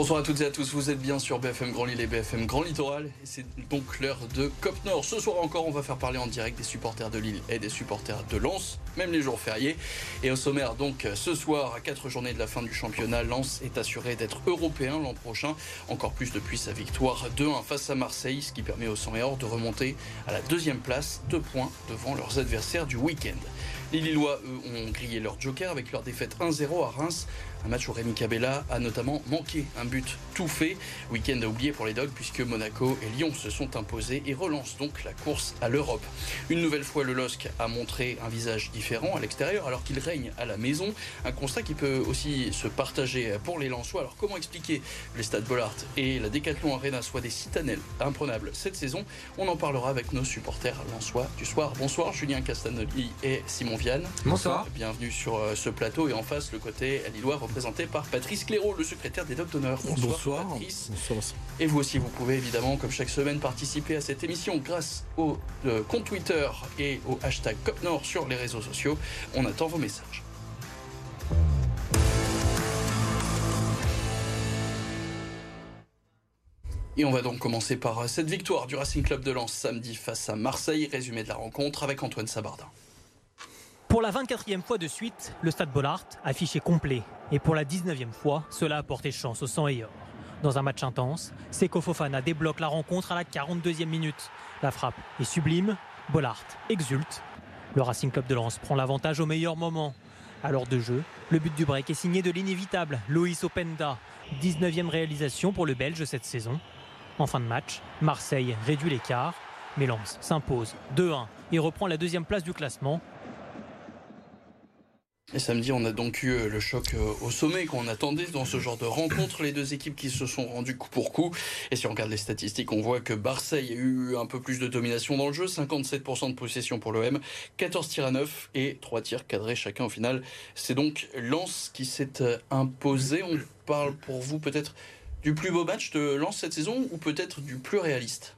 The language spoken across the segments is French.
Bonsoir à toutes et à tous, vous êtes bien sur BFM Grand Lille et BFM Grand Littoral. Et c'est donc l'heure de Cop Nord. Ce soir encore, on va faire parler en direct des supporters de Lille et des supporters de Lens, même les jours fériés. Et au sommaire, donc, ce soir, à quatre journées de la fin du championnat, Lens est assuré d'être européen l'an prochain, encore plus depuis sa victoire 2-1 face à Marseille, ce qui permet aux 100 et or de remonter à la deuxième place, deux points devant leurs adversaires du week-end. Les Lillois, eux, ont grillé leur joker avec leur défaite 1-0 à Reims. Un match où Rémi Cabella a notamment manqué un but tout fait. Week-end à oublier pour les Dogs puisque Monaco et Lyon se sont imposés et relancent donc la course à l'Europe. Une nouvelle fois, le LOSC a montré un visage différent à l'extérieur alors qu'il règne à la maison. Un constat qui peut aussi se partager pour les Lensois. Alors comment expliquer que les stades Bollard et la Décathlon Arena soient des citadelles imprenables cette saison? On en parlera avec nos supporters lensois du soir. Bonsoir Julien Castanoli et Simon Vianne. Bonsoir. Bienvenue sur euh, ce plateau et en face le côté lillois représenté par Patrice Cléraud, le secrétaire des Docs d'honneur. Bonsoir. Patrice. Bonsoir. Et vous aussi, vous pouvez évidemment, comme chaque semaine, participer à cette émission grâce au euh, compte Twitter et au hashtag CopNord sur les réseaux sociaux. On attend vos messages. Et on va donc commencer par cette victoire du Racing Club de Lens samedi face à Marseille. Résumé de la rencontre avec Antoine Sabardin. Pour la 24e fois de suite, le stade Bollard affiché complet. Et pour la 19e fois, cela a porté chance au sang et or. Dans un match intense, Seko Fofana débloque la rencontre à la 42e minute. La frappe est sublime, Bollard exulte. Le Racing Club de Lens prend l'avantage au meilleur moment. À l'heure de jeu, le but du break est signé de l'inévitable Loïs Openda. 19e réalisation pour le Belge cette saison. En fin de match, Marseille réduit l'écart, mais Lens s'impose 2-1 et reprend la deuxième place du classement et samedi, on a donc eu le choc au sommet qu'on attendait dans ce genre de rencontre. Les deux équipes qui se sont rendues coup pour coup. Et si on regarde les statistiques, on voit que Marseille a eu un peu plus de domination dans le jeu. 57% de possession pour l'OM, 14 tirs à 9 et 3 tirs cadrés chacun au final. C'est donc Lens qui s'est imposé. On parle pour vous peut-être du plus beau match de Lens cette saison ou peut-être du plus réaliste?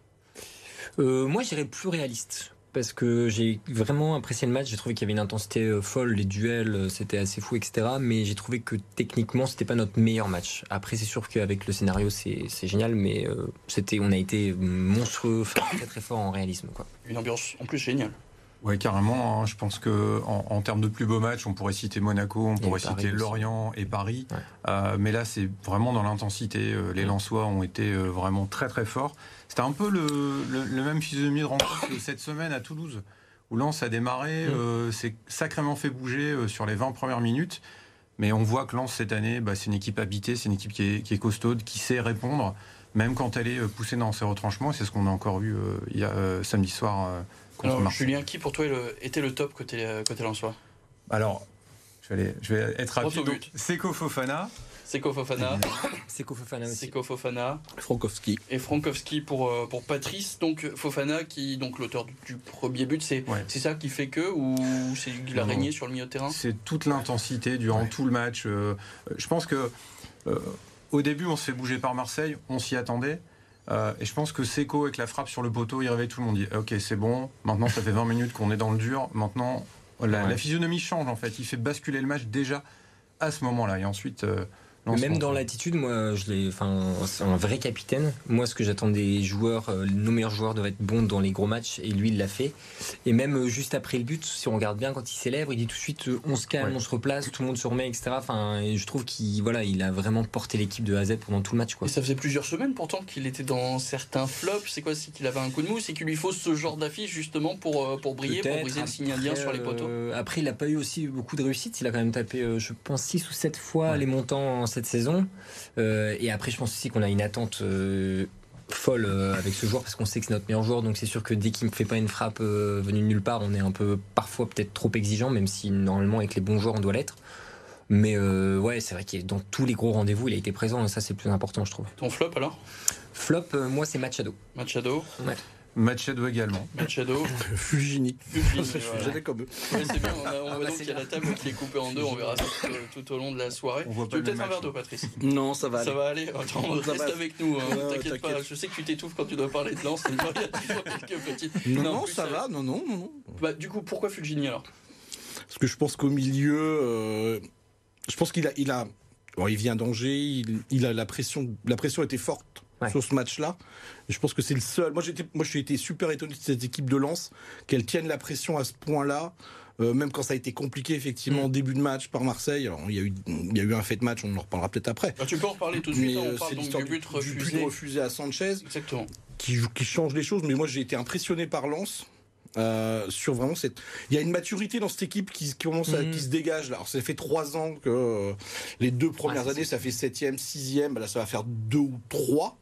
Euh, Moi, j'irais plus réaliste parce que j'ai vraiment apprécié le match. J'ai trouvé qu'il y avait une intensité folle, les duels, c'était assez fou, etc. Mais j'ai trouvé que techniquement, c'était pas notre meilleur match. Après, c'est sûr qu'avec le scénario, c'est génial, mais euh, c'était, on a été monstrueux, très très fort en réalisme. Quoi. Une ambiance en plus géniale. Oui, carrément. Hein. Je pense que en, en, termes de plus beaux matchs, on pourrait citer Monaco, on pourrait citer Lorient et Paris. Ouais. Euh, mais là, c'est vraiment dans l'intensité. Les Lensois ont été vraiment très très forts. C'était un peu le, le, le, même physionomie de rencontre que cette semaine à Toulouse, où Lens a démarré, mmh. euh, s'est sacrément fait bouger euh, sur les 20 premières minutes. Mais on voit que Lens, cette année, bah, c'est une équipe habitée, c'est une équipe qui est, qui est, costaude, qui sait répondre, même quand elle est poussée dans ses retranchements. C'est ce qu'on a encore vu euh, il y a, samedi soir contre Alors, Marseille. Julien, qui pour toi était le top côté, côté Lensois Alors, je vais, aller, je vais être rapide. Seko Fofana. Seko Fofana. Seko Fofana aussi. Seko Fofana. Frankowski. Et Frankowski pour, pour Patrice. Donc Fofana, qui donc l'auteur du premier but, c'est ouais. ça qui fait que ou c'est qu'il a régné sur le milieu de terrain? C'est toute l'intensité durant ouais. tout le match. Euh, je pense que euh, au début, on se fait bouger par Marseille, on s'y attendait. Euh, et je pense que Seko, avec la frappe sur le poteau, il réveille tout le monde. Il dit Ok, c'est bon, maintenant ça fait 20 minutes qu'on est dans le dur. Maintenant, la, ouais. la, physionomie change en fait. Il fait basculer le match déjà à ce moment-là. Et ensuite. Euh, même dans l'attitude, moi, je l'ai, enfin, c'est un vrai capitaine. Moi, ce que j'attends des joueurs, euh, nos meilleurs joueurs doivent être bons dans les gros matchs, et lui, il l'a fait. Et même euh, juste après le but, si on regarde bien, quand il célèbre, il dit tout de suite, euh, on se calme, ouais. on se replace, tout le monde se remet, etc. Enfin, et je trouve qu'il, voilà, il a vraiment porté l'équipe de A à Z pendant tout le match, quoi. Et ça faisait plusieurs semaines pourtant qu'il était dans certains flops. C'est quoi, c'est qu'il avait un coup de mou, c'est qu'il lui faut ce genre d'affiche justement pour pour briller, pour briser le signe indien sur les poteaux? Euh, après, il n'a pas eu aussi beaucoup de réussite. Il a quand même tapé, je pense, 6 ou 7 fois ouais. les montants cette saison. Euh, et après, je pense aussi qu'on a une attente euh, folle euh, avec ce joueur parce qu'on sait que c'est notre meilleur joueur. Donc c'est sûr que dès qu'il ne fait pas une frappe venue de nulle part, on est un peu parfois peut-être trop exigeant, même si normalement avec les bons joueurs on doit l'être. Mais euh, ouais, c'est vrai qu'il est dans tous les gros rendez-vous, il a été présent et ça c'est le plus important, je trouve. Ton flop alors? Flop, euh, moi c'est Machado. Machado ouais. Machado également. Machado. Fugini. Fugini J'allais comme eux. C'est bien, on, a, on ah, voit donc qu'il y a la table qui est coupée en deux, on verra ça tout, tout au long de la soirée. On voit tu veux peut-être un verre d'eau, Patrice? Non, ça va aller. Ça va aller Attends, ça reste va. avec nous, hein, t'inquiète pas. Je sais que tu t'étouffes quand tu dois parler de lance, mais il y a toujours quelques petits. Non, non, plus, ça va, non, non. Bah, du coup, pourquoi Fulgini alors? Parce que je pense qu'au milieu, euh, je pense qu'il a, il a, bon, il vient d'Angers, il, il, a la pression, la pression était forte ouais. sur ce match-là. Je pense que c'est le seul. Moi, j'étais, moi, j'ai été super étonné de cette équipe de Lens, qu'elle tienne la pression à ce point-là. Euh, même quand ça a été compliqué effectivement en mmh. début de match par Marseille. Alors, il y a eu il y a eu un fait de match, on en reparlera peut-être après. Ah, tu peux en reparler tout de suite. Mais, on parle donc du but refusé. Du but refusé à Sanchez. Exactement. Qui, qui change les choses. Mais moi j'ai été impressionné par Lens. Euh, sur vraiment cette. Il y a une maturité dans cette équipe qui, commence à, mmh. qui se dégage. Là. Alors ça fait trois ans que euh, les deux premières ah, années, ça fait septième, sixième. Là, ça va faire deux ou trois.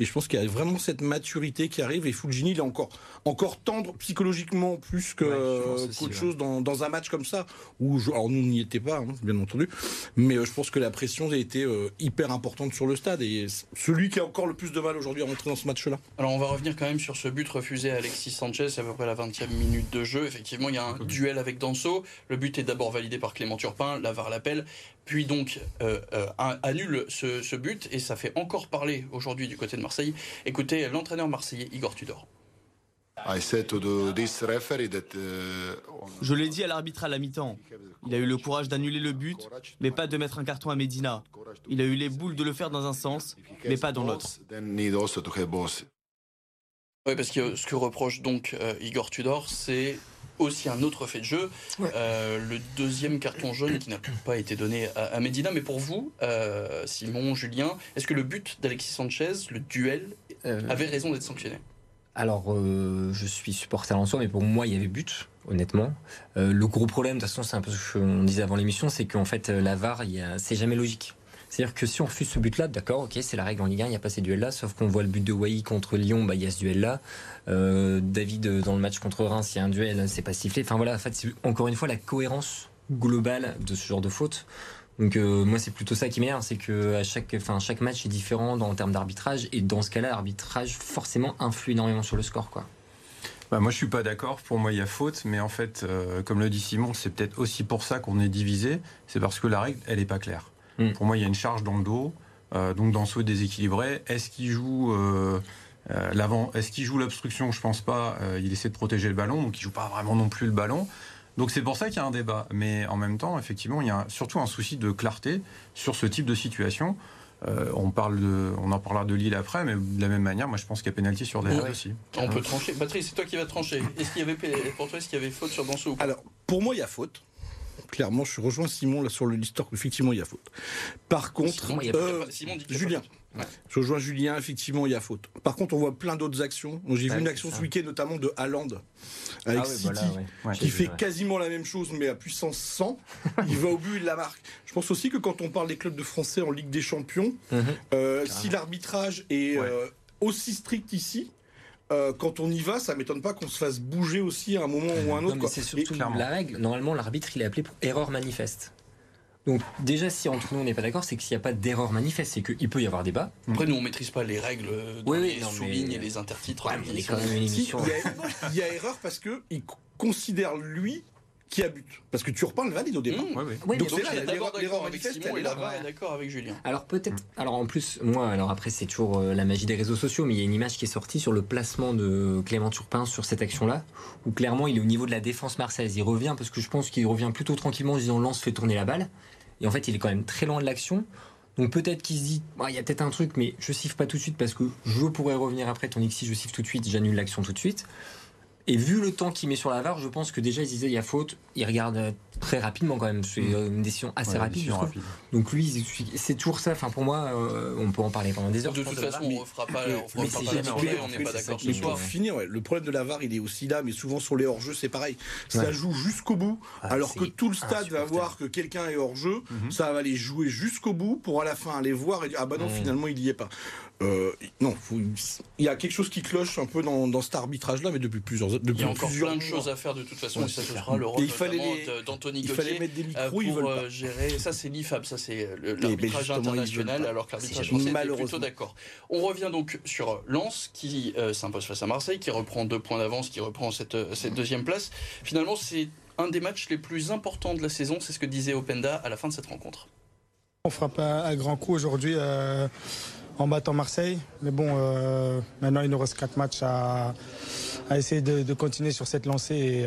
Et je pense qu'il y a vraiment cette maturité qui arrive. Et Fulgini, il est encore, encore tendre psychologiquement plus que, ouais, qu'autre ouais. chose dans, dans, un match comme ça. Où je, alors nous n'y étions pas, hein, bien entendu. Mais euh, je pense que la pression a été euh, hyper importante sur le stade. Et celui qui a encore le plus de mal aujourd'hui à rentrer dans ce match-là. Alors on va revenir quand même sur ce but refusé à Alexis Sanchez. C'est à peu près la 20e minute de jeu. Effectivement, il y a un duel avec Danso. Le but est d'abord validé par Clément Turpin. La VAR l'appelle puis donc euh, euh, annule ce, ce, but et ça fait encore parler aujourd'hui du côté de Marseille. Écoutez l'entraîneur marseillais Igor Tudor. Je l'ai dit à l'arbitre à la mi-temps. Il a eu le courage d'annuler le but, mais pas de mettre un carton à Medina. Il a eu les boules de le faire dans un sens, mais pas dans l'autre. Oui, parce que ce que reproche donc euh, Igor Tudor, c'est aussi un autre fait de jeu, ouais. euh, le deuxième carton jaune qui n'a pas été donné à, à, Medina. Mais pour vous, euh, Simon, Julien, est-ce que le but d'Alexis Sanchez, le duel, euh... avait raison d'être sanctionné? Alors, euh, je suis supporter en soi, mais pour moi, il y avait but, honnêtement. Euh, le gros problème, de toute façon, c'est un peu ce qu'on disait avant l'émission, c'est qu'en fait, la VAR, c'est jamais logique. C'est-à-dire que si on refuse ce but-là, d'accord, ok, c'est la règle en Ligue 1, il n'y a pas ces duels-là, sauf qu'on voit le but de Wai contre Lyon, bah, il y a ce duel-là. Euh, David, dans le match contre Reims, il y a un duel, c'est pas sifflé. Enfin voilà, en fait, c'est encore une fois la cohérence globale de ce genre de faute. Donc euh, moi c'est plutôt ça qui m'énerve, c'est que à chaque, enfin chaque match est différent en termes d'arbitrage et dans ce cas-là l'arbitrage forcément influe énormément sur le score quoi. Bah moi je suis pas d'accord. Pour moi il y a faute, mais en fait euh, comme le dit Simon, c'est peut-être aussi pour ça qu'on est divisé. C'est parce que la règle elle est pas claire. Mm. Pour moi il y a une charge dans le dos, euh, donc dans ce déséquilibré. Est-ce qu'il joue euh, l'avant Est-ce qu'il joue l'obstruction? Je pense pas. il essaie de protéger le ballon, donc il joue pas vraiment non plus le ballon. Donc c'est pour ça qu'il y a un débat. Mais en même temps, effectivement, il y a surtout un souci de clarté sur ce type de situation. Euh, on, parle de, on en parlera de Lille après, mais de la même manière, moi je pense qu'il y a pénalty sur ouais. aussi. On peut trancher. Patrice, c'est toi qui vas trancher. Est-ce qu'il y avait, pour toi, est-ce qu'il y avait faute sur Danso Alors, pour moi, il y a faute. Clairement, je rejoins Simon là sur l'histoire effectivement il y a faute. Par contre, Simon, euh, Simon dit Julien, Ouais. Je rejoins Julien, effectivement, il y a faute. Par contre, on voit plein d'autres actions. J'ai ouais, vu une action ce week-end, notamment de Haaland avec ah ouais, City, voilà, qui fait quasiment la même chose, mais à puissance 100. il va au but, il la marque. Je pense aussi que quand on parle des clubs de Français en Ligue des Champions, mm -hmm. euh, si l'arbitrage est euh, aussi strict ici, euh, quand on y va, ça m'étonne pas qu'on se fasse bouger aussi à un moment ou à un autre. C'est surtout la règle. Normalement, l'arbitre, il est appelé pour erreur manifeste. Donc déjà, si entre nous on n'est pas d'accord, c'est qu'il n'y a pas d'erreur manifeste, c'est qu'il peut y avoir débat. Après, nous on maîtrise pas les règles, dans oui, les et les intertitres. Ouais, mais il, quand même une émission. Si, il, y a, il y a erreur parce que il considère lui qui a but. Parce que tu reprends le valide au départ. Mmh, oui, oui. Donc c'est là l'erreur avec Simon et là est d'accord avec Julien. Alors peut-être. Alors en plus, moi, alors après c'est toujours euh, la magie des réseaux sociaux, mais il y a une image qui est sortie sur le placement de Clément Turpin sur cette action-là, où clairement il est au niveau de la défense marseillaise. Il revient parce que je pense qu'il revient plutôt tranquillement en disant lance fait tourner la balle. Et en fait, il est quand même très loin de l'action. Donc peut-être qu'il se dit, il y a peut-être un truc, mais je siffle pas tout de suite parce que je pourrais revenir après, tandis que si je siffle tout de suite, j'annule l'action tout de suite. Et vu le temps qu'il met sur la VAR, je pense que déjà il disait il y a faute. Il regarde très rapidement quand même. C'est une décision assez ouais, rapide, décision rapide. Donc lui, c'est toujours ça. Enfin pour moi, euh, on peut en parler pendant des heures. De toute façon, on ne fera pas. On fera pas jamais, on n'est pas d'accord ce soir. finir, ouais. le problème de la VAR, il est aussi là, mais souvent sur les hors-jeux, c'est pareil. Ça joue jusqu'au bout, ah, alors que tout le stade va voir que quelqu'un est hors-jeu. Mm -hmm. Ça va aller jouer jusqu'au bout pour à la fin aller voir et dire ah bah non, mmh. finalement il y est pas. Euh, non, il y a quelque chose qui cloche un peu dans, dans cet arbitrage-là, mais depuis plusieurs Il y a encore plusieurs plein de choses à faire de toute façon, ouais, et ça ce sera le rôle d'Anthony Il fallait mettre des micros, pour euh, gérer. Ça, c'est l'IFAB, ça, c'est l'arbitrage international, alors que l'arbitrage français est plutôt d'accord. On revient donc sur Lens, qui euh, s'impose face à Marseille, qui reprend deux points d'avance, qui reprend cette, cette deuxième place. Finalement, c'est un des matchs les plus importants de la saison, c'est ce que disait Openda à la fin de cette rencontre. On frappe un, un grand coup aujourd'hui. Euh en battant Marseille. Mais bon, euh, maintenant il nous reste 4 matchs à, à essayer de, continuer sur cette lancée et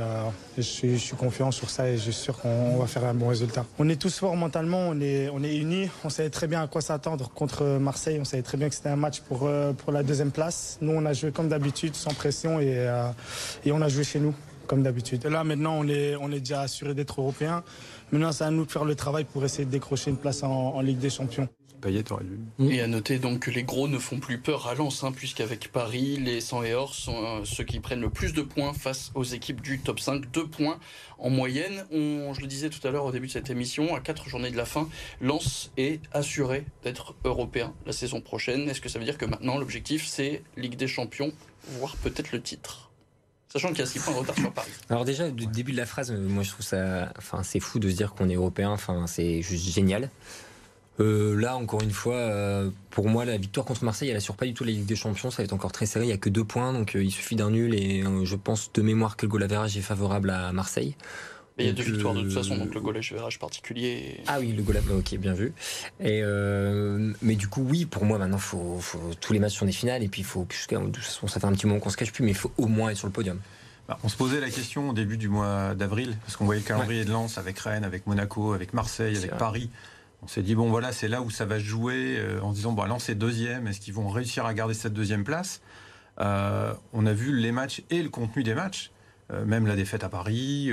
je, suis, je, suis, confiant sur ça et je suis sûr qu'on va faire un bon résultat. On est tous forts mentalement, on est, on est unis, on savait très bien à quoi s'attendre contre Marseille, on savait très bien que c'était un match pour, pour la deuxième place. Nous, on a joué comme d'habitude, sans pression et, et on a joué chez nous comme d'habitude. Là, maintenant, on est, on est déjà assuré d'être européen. Maintenant, c'est à nous de faire le travail pour essayer de décrocher une place en, Ligue des Champions. Mm. Et à noter donc que les gros ne font plus peur à Lens, hein, puisqu'avec Paris, les 100 et or sont euh, ceux qui prennent le plus de points face aux équipes du top 5. Deux points en moyenne. On, je le disais tout à l'heure au début de cette émission, à quatre journées de la fin, Lens est assuré d'être européen la saison prochaine. Est-ce que ça veut dire que maintenant l'objectif c'est Ligue des Champions, voire peut-être le titre? Sachant qu'il y a 6 points de retard sur Paris. Alors déjà, du début de la phrase, euh, moi je trouve ça, enfin c'est fou de se dire qu'on est européen. Enfin c'est juste génial. Euh, là, encore une fois, euh, pour moi, la victoire contre Marseille, elle assure pas du tout la Ligue des Champions. Ça va être encore très serré. Il y a que deux points, donc il suffit d'un nul. Et je pense de mémoire que le goal average est favorable à Marseille. Mais il y a deux victoires de toute façon, donc le goal verrage particulier. Ah oui, le goal ok, bien vu. Et mais du coup, oui, pour moi, maintenant, faut, faut, tous les matchs sont des finales, et puis il faut, de toute façon, ça fait un petit moment qu'on se cache plus, mais il faut au moins être sur le podium. Bah, on se posait la question au début du mois d'avril, parce qu'on voyait le calendrier de Lens avec Rennes, avec Monaco, avec Marseille, avec Paris. On s'est dit, bon voilà, c'est là où ça va se jouer, euh, en se disant, bon, Lens est deuxième, est-ce qu'ils vont réussir à garder cette deuxième place euh, On a vu les matchs et le contenu des matchs. Euh, même la défaite à Paris,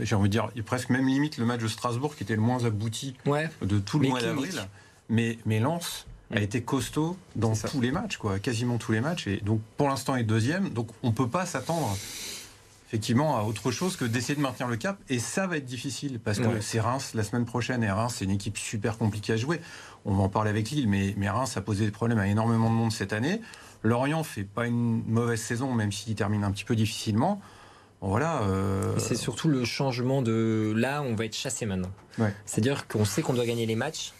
j'ai envie de dire, presque même limite le match de Strasbourg qui était le moins abouti de tout le mois d'avril. Mais, mais Lens, a mm. été costaud dans tous les matchs, quoi, quasiment tous les matchs. Et donc, pour l'instant, est deuxième. Donc, on ne peut pas s'attendre effectivement à autre chose que d'essayer de maintenir le cap. Et ça va être difficile parce que c'est Reims la semaine prochaine. Et Reims, c'est une équipe super compliquée à jouer. On va en parler avec Lille, mais, mais Reims a posé des problèmes à énormément de monde cette année. Lorient fait pas une mauvaise saison, même s'il termine un petit peu difficilement. voilà. Euh, c'est surtout le changement de là, on va être chassé maintenant. C'est-à-dire qu'on sait qu'on doit gagner les matchs.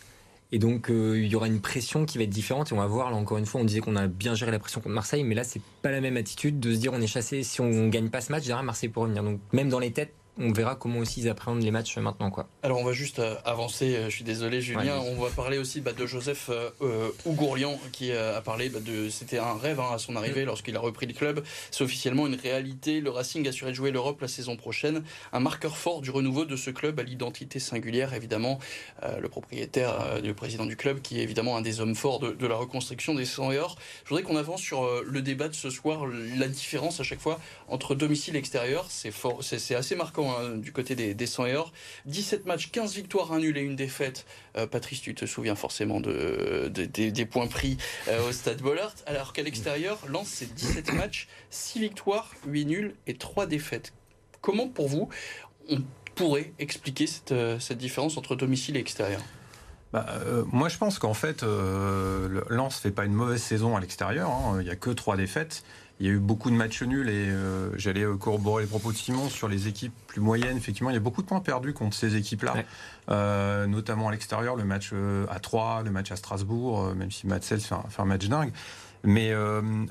Et donc, euh, il y aura une pression qui va être différente. Et on va voir, là, encore une fois, on disait qu'on a bien géré la pression contre Marseille, mais là, c'est pas la même attitude de se dire on est chassé. Si on gagne pas ce match, derrière, Marseille pour revenir. Donc, même dans les têtes, on verra comment aussi ils appréhendent les matchs maintenant. Quoi. Alors on va juste euh, avancer, euh, je suis désolé Julien, on va parler aussi bah, de Joseph euh, Ougourlian qui a parlé bah, de... C'était un rêve hein, à son arrivée mm. lorsqu'il a repris le club. C'est officiellement une réalité. Le Racing assuré de jouer l'Europe la saison prochaine. Un marqueur fort du renouveau de ce club à l'identité singulière, évidemment. le propriétaire, le président du club, qui est évidemment un des hommes forts de, la reconstruction des 100 et or. Je voudrais qu'on avance sur le débat de ce soir, la différence à chaque fois entre domicile et extérieur. C'est assez marquant Hein, du côté des, des 100 et or. 17 matchs, 15 victoires, un nul et une défaite. Euh, Patrice, tu te souviens forcément de, des points pris euh, au stade Bollard. Alors qu'à l'extérieur, Lens, c'est 17 matchs, 6 victoires, 8 nuls et 3 défaites. Comment pour vous on pourrait expliquer cette, euh, différence entre domicile et extérieur? Bah, moi, je pense qu'en fait, euh, Lens fait pas une mauvaise saison à l'extérieur. Hein. Il n'y a que trois défaites. Il y a eu beaucoup de matchs nuls et euh, j'allais euh, corroborer les propos de Simon sur les équipes plus moyennes. Effectivement, il y a beaucoup de points perdus contre ces équipes-là, euh, notamment à l'extérieur, le match à 3, le match à Strasbourg, même si Matsels fait, fait, un match dingue. Mais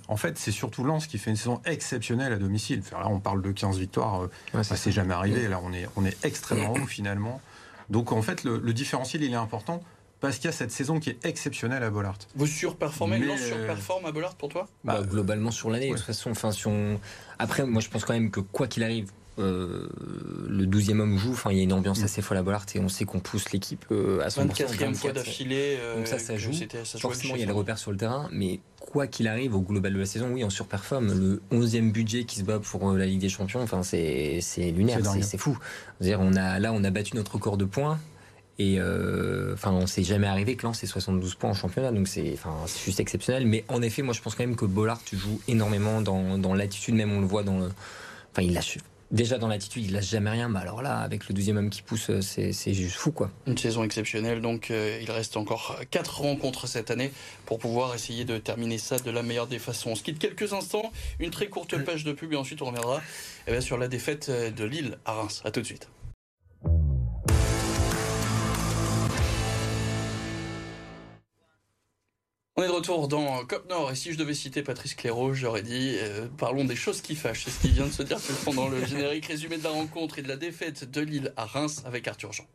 en fait, c'est surtout Lens qui fait une saison exceptionnelle à domicile. là, on parle de 15 victoires, ça s'est jamais arrivé. Là, on est, on est extrêmement haut finalement. Donc en fait, le, le différentiel, il est important parce qu'il y a cette saison qui est exceptionnelle à Bollard. Vous surperformez, Mais... surperforme à Bollard pour toi? Bah, Globalement sur l'année, de toute façon. Enfin, Après, moi je pense quand même que quoi qu'il arrive, euh, le 12e homme joue. Enfin, il y a une ambiance mm. assez folle à Bollard et on sait qu'on pousse l'équipe euh, à 100%. 24e fois d'affilée. Euh, donc ça, ça joue. Forcément, il y a les repères sur le terrain, mais quoi qu'il arrive au global de la saison, oui, on surperforme. Le 11e budget qui se bat pour la Ligue des Champions, enfin, c'est lunaire, c'est fou. -dire, on a, là, on a battu notre record de points. Et euh, enfin, on s'est jamais arrivé que Lens ait 72 points en championnat, donc c'est enfin, juste exceptionnel. Mais en effet, moi je pense quand même que Bollard joue énormément dans, dans l'attitude, même on le voit dans le. Enfin, il lâche. Déjà dans l'attitude, il lâche jamais rien, mais alors là, avec le 12e homme qui pousse, c'est juste fou quoi. Une saison exceptionnelle, donc euh, il reste encore 4 rencontres cette année pour pouvoir essayer de terminer ça de la meilleure des façons. On se quitte quelques instants, une très courte page de pub et ensuite on reviendra eh bien, sur la défaite de Lille à Reims. A tout de suite. On est de retour dans Cop Nord et si je devais citer Patrice Clairaut, j'aurais dit euh, parlons des choses qui fâchent. C'est ce qui vient de se dire pendant le générique résumé de la rencontre et de la défaite de Lille à Reims avec Arthur Jean.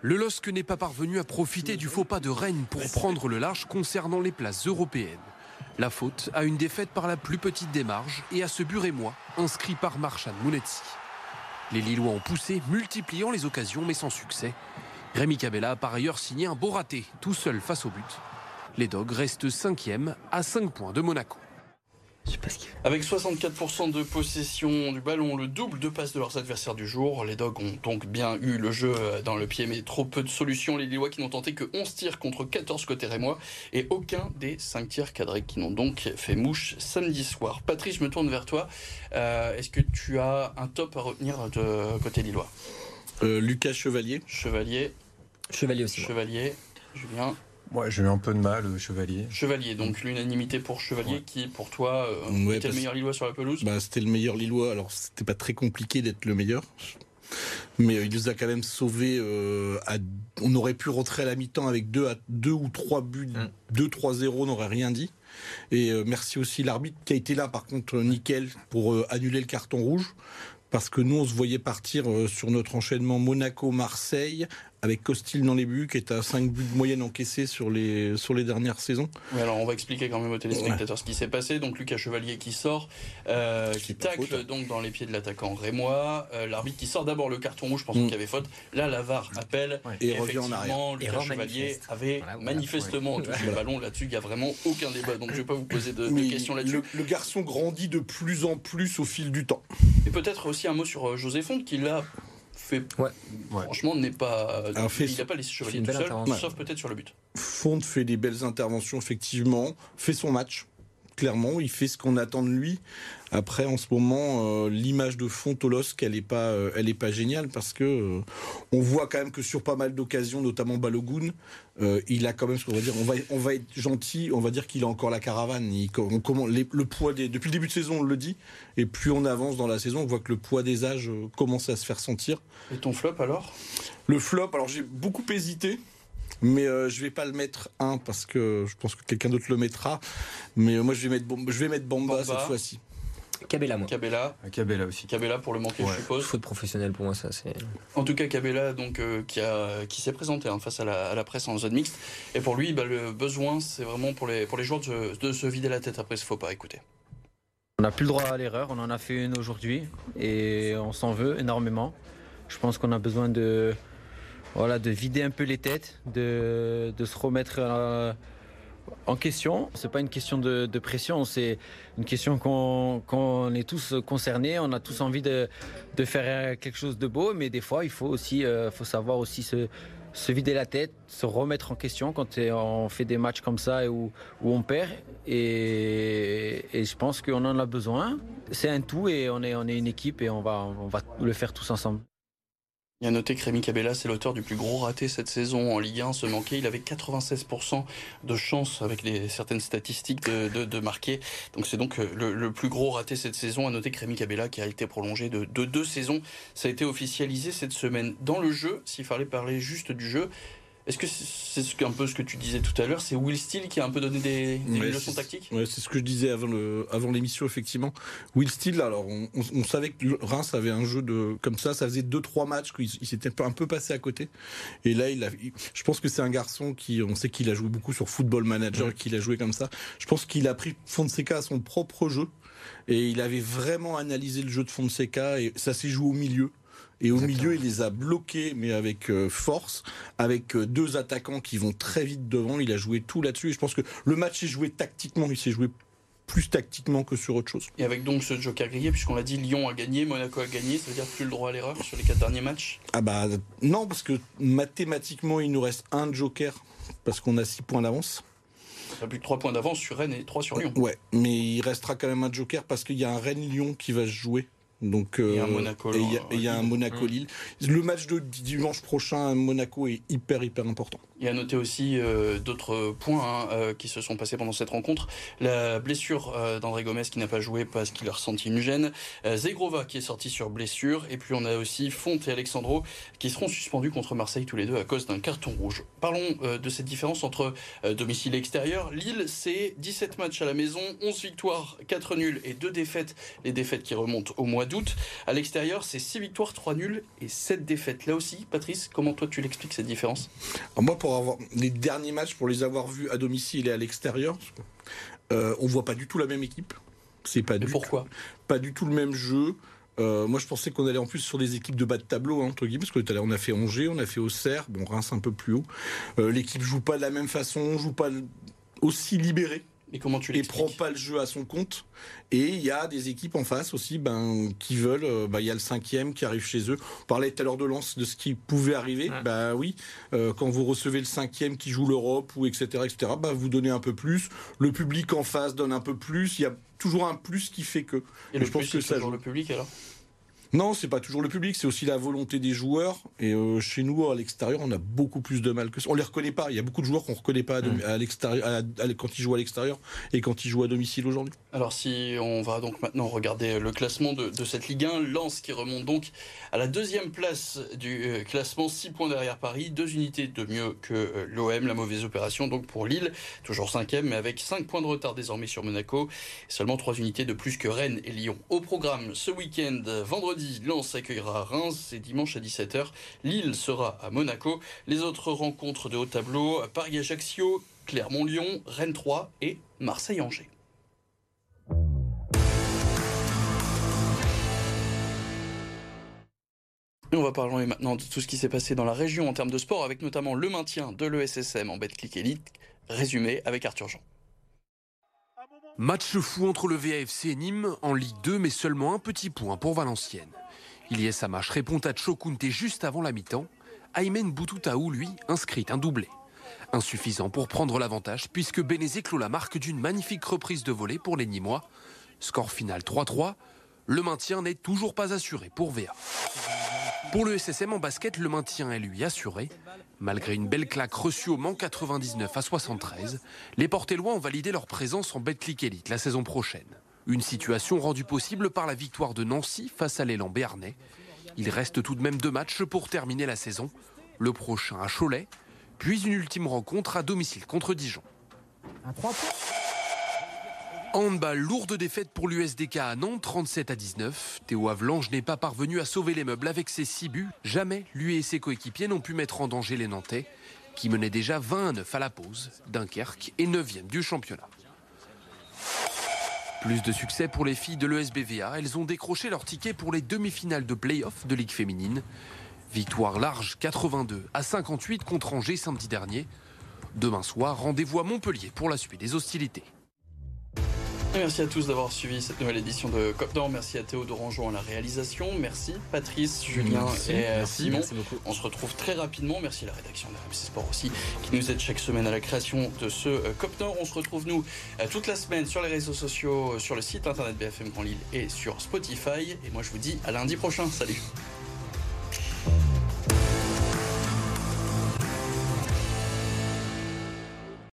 Le LOSC n'est pas parvenu à profiter du faux pas de Rennes pour prendre le large concernant les places européennes. La faute à une défaite par la plus petite marges et à ce but rémois inscrit par Marchan Mounetzi. Les Lillois ont poussé, multipliant les occasions mais sans succès. Rémi Cabella a par ailleurs signé un beau raté, tout seul face au but. Les Dogs restent cinquième à 5 points de Monaco. Avec 64% de possession du ballon, le double de passes de leurs adversaires du jour, les Dogs ont donc bien eu le jeu dans le pied, mais trop peu de solutions. Les Lillois qui n'ont tenté que 11 tirs contre 14 côté rémois et aucun des 5 tirs cadrés qui n'ont donc fait mouche samedi soir. Patrice, je me tourne vers toi. Euh, est-ce que tu as un top à retenir de côté Lillois? Euh, Lucas Chevalier. Chevalier. Chevalier aussi. Chevalier. Julien. Ouais, j'ai eu un peu de mal, euh, Chevalier. Chevalier, donc l'unanimité pour Chevalier, qui pour toi euh, était le meilleur Lillois sur la pelouse? Bah, C'était le meilleur Lillois, alors c'était pas très compliqué d'être le meilleur. Mais euh, il nous a quand même sauvé. On aurait pu rentrer à la mi-temps avec deux, à, deux ou trois buts, 2-3-0, mm. n'aurait rien dit. Et merci aussi l'arbitre qui a été là, par contre, nickel, pour annuler le carton rouge parce que nous, on se voyait partir sur notre enchaînement Monaco-Marseille avec Costil dans les buts, qui est à 5 buts de moyenne encaissés sur les, sur les dernières saisons. Oui, alors on va expliquer quand même aux téléspectateurs ce qui s'est passé. Donc Lucas Chevalier qui sort, euh, qui tacle donc dans les pieds de l'attaquant Rémois. Euh, l'arbitre qui sort d'abord le carton rouge, pensant mm. qu'il y avait faute. Là, la VAR appelle. Et, revient en arrière. Lucas Chevalier avait manifestement touché le ballon. Là-dessus, il n'y a vraiment aucun débat. Donc je ne vais pas vous poser de, questions là-dessus. Le, garçon grandit de plus en plus au fil du temps. Et peut-être aussi un mot sur euh, José Fonte, qui l'a fait. Ouais. Franchement, n'est pas. il n'a pas laissé chevalier tout seul, sauf peut-être sur le but. Fonte fait des belles interventions, effectivement. Fait son match clairement, il fait ce qu'on attend de lui. Après, en ce moment, euh, l'image de elle est pas, euh, elle est pas géniale parce que euh, on voit quand même que sur pas mal d'occasions, notamment Balogun, il a quand même ce qu'on va dire. On va, on va être gentil, on va dire qu'il a encore la caravane. Il, on, le poids des, depuis le début de saison, on le dit, et plus on avance dans la saison, on voit que le poids des âges commence à se faire sentir. Et ton flop alors? Le flop, alors j'ai beaucoup hésité. Mais euh, je vais pas le mettre un parce que je pense que quelqu'un d'autre le mettra. Mais euh, moi, je vais mettre, je vais mettre Bamba, cette fois-ci. Cabella, moi. Cabella. Cabella aussi. Cabella pour le manquer, je suppose. Faute professionnelle pour moi, ça c'est. En tout cas, Cabella donc euh, qui a qui s'est présenté hein, face à la, à la, presse en zone mixte. Et pour lui, bah, le besoin, c'est vraiment pour les pour les joueurs de, de, se vider la tête après ce faux pas. Écoutez. On n'a plus le droit à l'erreur. On en a fait une aujourd'hui et on s'en veut énormément. Je pense qu'on a besoin de voilà, de vider un peu les têtes, de, se remettre euh, en question. C'est pas une question de, pression, c'est une question qu'on est tous concernés. On a tous envie de, faire quelque chose de beau, mais des fois, il faut aussi, euh, faut savoir aussi se, vider la tête, se remettre en question quand on fait des matchs comme ça où, on perd. Et, je pense qu'on en a besoin. C'est un tout et on est, une équipe et on va le faire tous ensemble. Il y a noté que Rémi Cabella, c'est l'auteur du plus gros raté cette saison en Ligue 1. Se manquer, il avait 96% de chance avec certaines statistiques de, marquer. Donc c'est donc euh, le, plus gros raté cette saison. À noter que Rémi Cabella, qui a été prolongé de, de deux saisons, ça a été officialisé cette semaine. Dans le jeu, s'il fallait parler juste du jeu, est-ce que c'est un peu ce que tu disais tout à l'heure C'est Will Steele qui a un peu donné des, leçons tactiques? Ouais, c'est ce que je disais avant le avant l'émission effectivement. Will Steele, alors on, savait que Reims avait un jeu de comme ça, ça faisait deux trois matchs qu'il s'était un peu passé à côté. Et là, il a, je pense que c'est un garçon qui, on sait qu'il a joué beaucoup sur Football Manager, qu'il a joué comme ça. Je pense qu'il a pris Fonseca à son propre jeu et il avait vraiment analysé le jeu de Fonseca et ça s'est joué au milieu. Et au milieu, il les a bloqués, mais avec euh, force, avec euh, deux attaquants qui vont très vite devant. Il a joué tout là-dessus. Et je pense que le match est joué tactiquement. Il s'est joué plus tactiquement que sur autre chose. Et avec donc ce joker grillé, puisqu'on l'a dit, Lyon a gagné, Monaco a gagné, ça veut dire plus le droit à l'erreur sur les quatre derniers matchs? Ah bah non, parce que mathématiquement, il nous reste un joker, parce qu'on a six points d'avance. Ça a plus de 3 points d'avance sur Rennes et 3 sur Lyon. Ouais, mais il restera quand même un joker parce qu'il y a un Rennes-Lyon qui va se jouer donc, il y a un Monaco. Et il y a, un Monaco Lille. Le match de dimanche prochain à Monaco est hyper hyper important. Il y a noté aussi euh, d'autres points hein, euh, qui se sont passés pendant cette rencontre. La blessure euh, d'André Gomez qui n'a pas joué parce qu'il a ressenti une gêne. Zegrova qui est sorti sur blessure. Et puis on a aussi Fonte et Alexandro qui seront suspendus contre Marseille tous les deux à cause d'un carton rouge. Parlons de cette différence entre domicile et extérieur. Lille, c'est 17 matchs à la maison, 11 victoires, 4 nuls et 2 défaites. Les défaites qui remontent au mois d'août. À l'extérieur, c'est 6 victoires, 3 nuls et 7 défaites. Là aussi, Patrice, comment toi tu l'expliques cette différence? Moi, pour avoir les derniers matchs, pour les avoir vus à domicile et à l'extérieur, euh, on voit pas du tout la même équipe. C'est pas du pourquoi? Pas du tout le même jeu. Euh, moi, je pensais qu'on allait en plus sur des équipes de bas de tableau, hein, entre guillemets, parce que on a fait Angers, on a fait Auxerre, bon, Reims un peu plus haut. Euh, l'équipe joue pas de la même façon, joue pas aussi libérée. Et comment tu Et prend pas le jeu à son compte. Et il y a des équipes en face aussi ben, qui veulent. Euh, ben, il y a le cinquième qui arrive chez eux. On parlait tout à l'heure de lance de ce qui pouvait arriver. Ben oui, quand vous recevez le cinquième qui joue l'Europe ou etc. etc. Ben, vous donnez un peu plus. Le public en face donne un peu plus. Il y a toujours un plus qui fait que. Et, le je pense que ça le public alors? Non, c'est pas toujours le public, c'est aussi la volonté des joueurs. Et euh, chez nous, à l'extérieur, on a beaucoup plus de mal que ça. On les reconnaît pas. Il y a beaucoup de joueurs qu'on reconnaît pas à, mm. l'extérieur, quand ils jouent à l'extérieur et quand ils jouent à domicile aujourd'hui. Alors, si on va donc maintenant regarder le classement de, cette Ligue 1, Lens qui remonte donc à la deuxième place du euh, classement, 6 points derrière Paris, deux unités de mieux que euh, l'OM. La mauvaise opération donc pour Lille, toujours cinquième, mais avec 5 points de retard désormais sur Monaco, et seulement 3 unités de plus que Rennes et Lyon. Au programme ce week-end, vendredi Lens accueillera Reims et dimanche à 17h, Lille sera à Monaco. Les autres rencontres de haut tableau, Paris-Ajaccio, Clermont-Lyon, Rennes 3 et Marseille-Angers. on va parler maintenant de tout ce qui s'est passé dans la région en termes de sport, avec notamment le maintien de l'ESSM en Betclic Elite, résumé avec Arthur Jean. Match fou entre le VAFC et Nîmes en Ligue 2, mais seulement un petit point pour Valenciennes. Ilyes Samache répond à Chokunte juste avant la mi-temps. Aymen Boutoutaou, lui, inscrit un doublé. Insuffisant pour prendre l'avantage puisque Bénézé clôt la marque d'une magnifique reprise de volée pour les Nîmois. Score final 3-3. Le maintien n'est toujours pas assuré pour VA. Pour le SSM en basket, le maintien est lui assuré. Malgré une belle claque reçue au Mans 99 à 73, les Portellois ont validé leur présence en Betclic Elite la saison prochaine. Une situation rendue possible par la victoire de Nancy face à l'élan béarnais. Il reste tout de même deux matchs pour terminer la saison. Le prochain à Cholet, puis une ultime rencontre à domicile contre Dijon. Handball, lourde défaite pour l'USDK à Nantes, 37 à 19. Théo Avlange n'est pas parvenu à sauver les meubles avec ses 6 buts. Jamais lui et ses coéquipiers n'ont pu mettre en danger les Nantais, qui menaient déjà 20 à 9 à la pause. Dunkerque est 9e du championnat. Plus de succès pour les filles de l'ESBVA. Elles ont décroché leur ticket pour les demi-finales de play-off de Ligue féminine. Victoire large 82 à 58 contre Angers samedi dernier. Demain soir, rendez-vous à Montpellier pour la suite des hostilités. Merci à tous d'avoir suivi cette nouvelle édition de Cop Merci à Théo Dorangeau à la réalisation. Merci Patrice, Julien et euh, Simon. On se retrouve très rapidement. Merci à la rédaction de RMC Sport aussi qui nous aide chaque semaine à la création de ce euh, Cop On se retrouve nous euh, toute la semaine sur les réseaux sociaux, sur le site internet BFM Grand Lille et sur Spotify. Et moi je vous dis à lundi prochain. Salut.